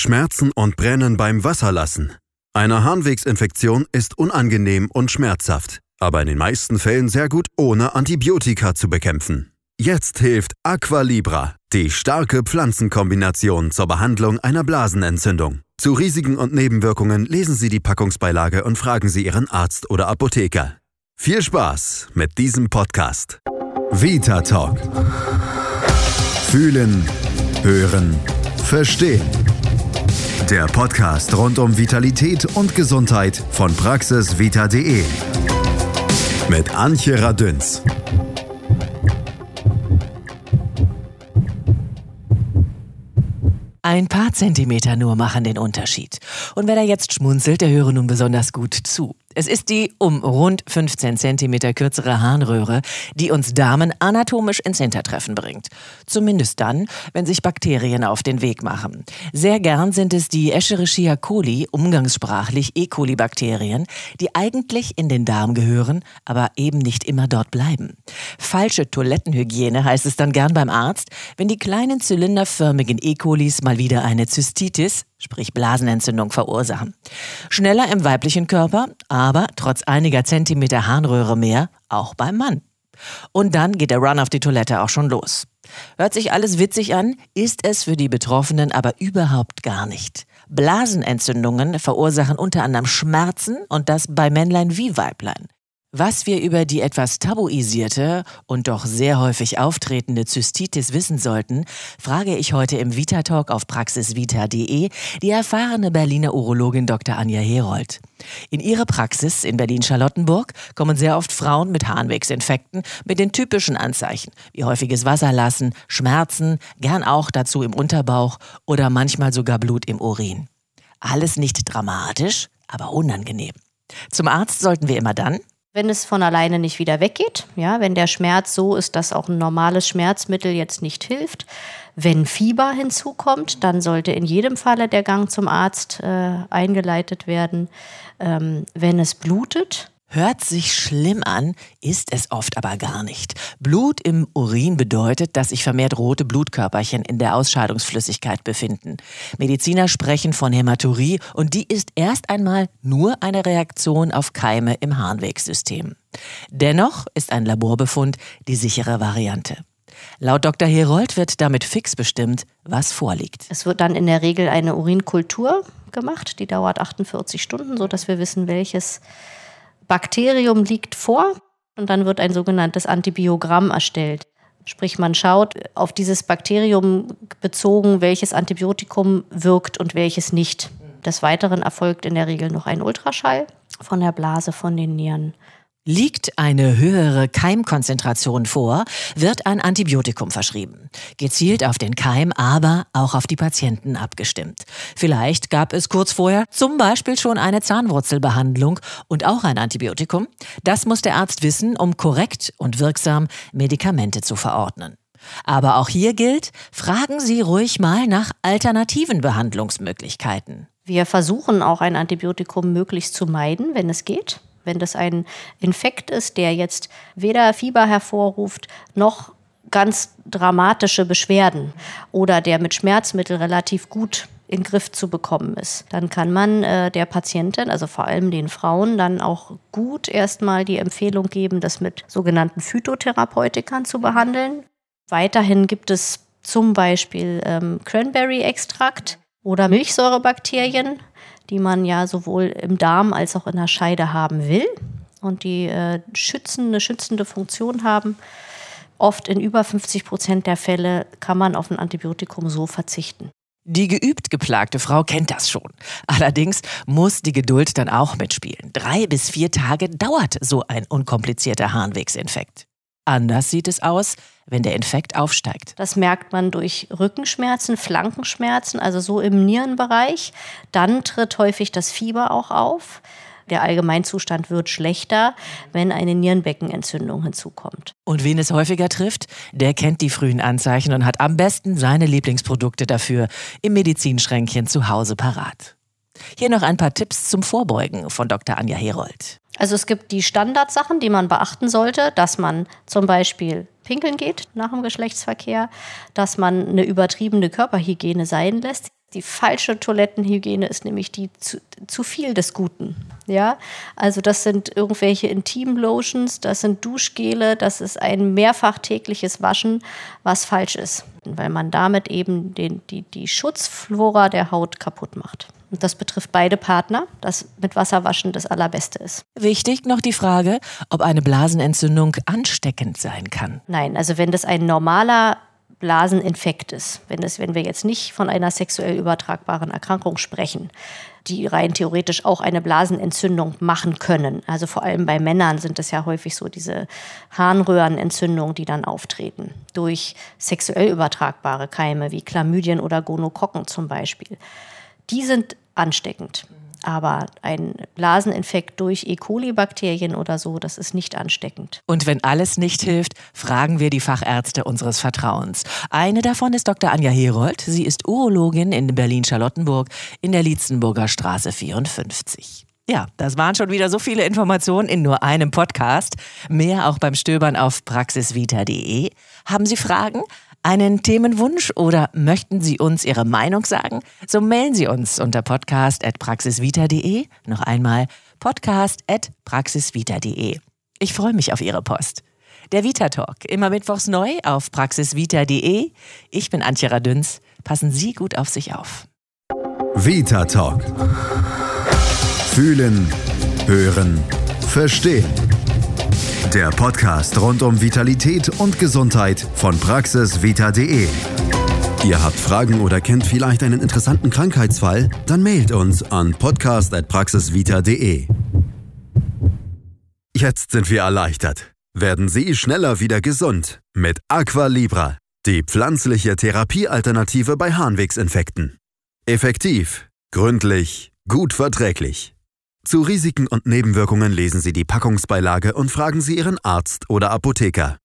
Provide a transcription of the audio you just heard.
Schmerzen und Brennen beim Wasserlassen. Eine Harnwegsinfektion ist unangenehm und schmerzhaft, aber in den meisten Fällen sehr gut ohne Antibiotika zu bekämpfen. Jetzt hilft Aqualibra, die starke Pflanzenkombination zur Behandlung einer Blasenentzündung. Zu Risiken und Nebenwirkungen lesen Sie die Packungsbeilage und fragen Sie Ihren Arzt oder Apotheker. Viel Spaß mit diesem Podcast. Vita Talk. Fühlen, hören, verstehen. Der Podcast rund um Vitalität und Gesundheit von praxisvita.de. Mit Antje Radünz. Ein paar Zentimeter nur machen den Unterschied. Und wer da jetzt schmunzelt, der höre nun besonders gut zu. Es ist die um rund 15 cm kürzere Harnröhre, die uns Damen anatomisch ins Hintertreffen bringt. Zumindest dann, wenn sich Bakterien auf den Weg machen. Sehr gern sind es die Escherichia coli, umgangssprachlich E. coli-Bakterien, die eigentlich in den Darm gehören, aber eben nicht immer dort bleiben. Falsche Toilettenhygiene heißt es dann gern beim Arzt, wenn die kleinen zylinderförmigen E. colis mal wieder eine Zystitis, sprich Blasenentzündung, verursachen. Schneller im weiblichen Körper, aber trotz einiger Zentimeter Harnröhre mehr auch beim Mann. Und dann geht der Run auf die Toilette auch schon los. Hört sich alles witzig an, ist es für die Betroffenen aber überhaupt gar nicht. Blasenentzündungen verursachen unter anderem Schmerzen und das bei Männlein wie Weiblein. Was wir über die etwas tabuisierte und doch sehr häufig auftretende Zystitis wissen sollten, frage ich heute im Vita Talk auf praxisvita.de die erfahrene Berliner Urologin Dr. Anja Herold. In ihre Praxis in Berlin-Charlottenburg kommen sehr oft Frauen mit Harnwegsinfekten mit den typischen Anzeichen wie häufiges Wasserlassen, Schmerzen, gern auch dazu im Unterbauch oder manchmal sogar Blut im Urin. Alles nicht dramatisch, aber unangenehm. Zum Arzt sollten wir immer dann, wenn es von alleine nicht wieder weggeht, ja, wenn der Schmerz so ist, dass auch ein normales Schmerzmittel jetzt nicht hilft, wenn Fieber hinzukommt, dann sollte in jedem Falle der Gang zum Arzt äh, eingeleitet werden. Ähm, wenn es blutet, Hört sich schlimm an, ist es oft aber gar nicht. Blut im Urin bedeutet, dass sich vermehrt rote Blutkörperchen in der Ausscheidungsflüssigkeit befinden. Mediziner sprechen von Hämaturie und die ist erst einmal nur eine Reaktion auf Keime im Harnwegssystem. Dennoch ist ein Laborbefund die sichere Variante. Laut Dr. Herold wird damit fix bestimmt, was vorliegt. Es wird dann in der Regel eine Urinkultur gemacht, die dauert 48 Stunden, sodass wir wissen, welches Bakterium liegt vor und dann wird ein sogenanntes Antibiogramm erstellt. Sprich, man schaut auf dieses Bakterium bezogen, welches Antibiotikum wirkt und welches nicht. Des Weiteren erfolgt in der Regel noch ein Ultraschall von der Blase, von den Nieren Liegt eine höhere Keimkonzentration vor, wird ein Antibiotikum verschrieben. Gezielt auf den Keim, aber auch auf die Patienten abgestimmt. Vielleicht gab es kurz vorher zum Beispiel schon eine Zahnwurzelbehandlung und auch ein Antibiotikum. Das muss der Arzt wissen, um korrekt und wirksam Medikamente zu verordnen. Aber auch hier gilt, fragen Sie ruhig mal nach alternativen Behandlungsmöglichkeiten. Wir versuchen auch ein Antibiotikum möglichst zu meiden, wenn es geht. Wenn das ein Infekt ist, der jetzt weder Fieber hervorruft, noch ganz dramatische Beschwerden oder der mit Schmerzmittel relativ gut in Griff zu bekommen ist. Dann kann man äh, der Patientin, also vor allem den Frauen, dann auch gut erstmal die Empfehlung geben, das mit sogenannten Phytotherapeutikern zu behandeln. Weiterhin gibt es zum Beispiel ähm, Cranberry-Extrakt oder Milchsäurebakterien, die man ja sowohl im Darm als auch in der Scheide haben will und die äh, schützende, schützende Funktion haben. Oft in über 50 Prozent der Fälle kann man auf ein Antibiotikum so verzichten. Die geübt geplagte Frau kennt das schon. Allerdings muss die Geduld dann auch mitspielen. Drei bis vier Tage dauert so ein unkomplizierter Harnwegsinfekt. Anders sieht es aus, wenn der Infekt aufsteigt. Das merkt man durch Rückenschmerzen, Flankenschmerzen, also so im Nierenbereich. Dann tritt häufig das Fieber auch auf. Der Allgemeinzustand wird schlechter, wenn eine Nierenbeckenentzündung hinzukommt. Und wen es häufiger trifft, der kennt die frühen Anzeichen und hat am besten seine Lieblingsprodukte dafür im Medizinschränkchen zu Hause parat. Hier noch ein paar Tipps zum Vorbeugen von Dr. Anja Herold. Also es gibt die Standardsachen, die man beachten sollte, dass man zum Beispiel pinkeln geht nach dem Geschlechtsverkehr, dass man eine übertriebene Körperhygiene sein lässt. Die falsche Toilettenhygiene ist nämlich die zu, zu viel des Guten. Ja, also das sind irgendwelche Intimlotions, das sind Duschgele, das ist ein mehrfach tägliches Waschen, was falsch ist, weil man damit eben den, die, die Schutzflora der Haut kaputt macht. Und das betrifft beide Partner, dass mit Wasserwaschen das Allerbeste ist. Wichtig noch die Frage, ob eine Blasenentzündung ansteckend sein kann. Nein, also wenn das ein normaler Blaseninfekt ist, wenn, das, wenn wir jetzt nicht von einer sexuell übertragbaren Erkrankung sprechen, die rein theoretisch auch eine Blasenentzündung machen können. Also vor allem bei Männern sind es ja häufig so diese Harnröhrenentzündungen, die dann auftreten durch sexuell übertragbare Keime wie Chlamydien oder Gonokokken zum Beispiel. Die sind ansteckend. Aber ein Blaseninfekt durch E. coli-Bakterien oder so, das ist nicht ansteckend. Und wenn alles nicht hilft, fragen wir die Fachärzte unseres Vertrauens. Eine davon ist Dr. Anja Herold. Sie ist Urologin in Berlin-Charlottenburg in der Lietzenburger Straße 54. Ja, das waren schon wieder so viele Informationen in nur einem Podcast. Mehr auch beim Stöbern auf praxisvita.de. Haben Sie Fragen? Einen Themenwunsch oder möchten Sie uns Ihre Meinung sagen? So mailen Sie uns unter podcast.praxisvita.de. Noch einmal podcast.praxisvita.de. Ich freue mich auf Ihre Post. Der Vita Talk, immer mittwochs neu auf praxisvita.de. Ich bin Antje Radüns. Passen Sie gut auf sich auf. Vita Talk. Fühlen, hören, verstehen. Der Podcast rund um Vitalität und Gesundheit von praxisvita.de. Ihr habt Fragen oder kennt vielleicht einen interessanten Krankheitsfall? Dann mailt uns an podcast.praxisvita.de. Jetzt sind wir erleichtert. Werden Sie schneller wieder gesund mit Aqua Libra, die pflanzliche Therapiealternative bei Harnwegsinfekten. Effektiv, gründlich, gut verträglich. Zu Risiken und Nebenwirkungen lesen Sie die Packungsbeilage und fragen Sie Ihren Arzt oder Apotheker.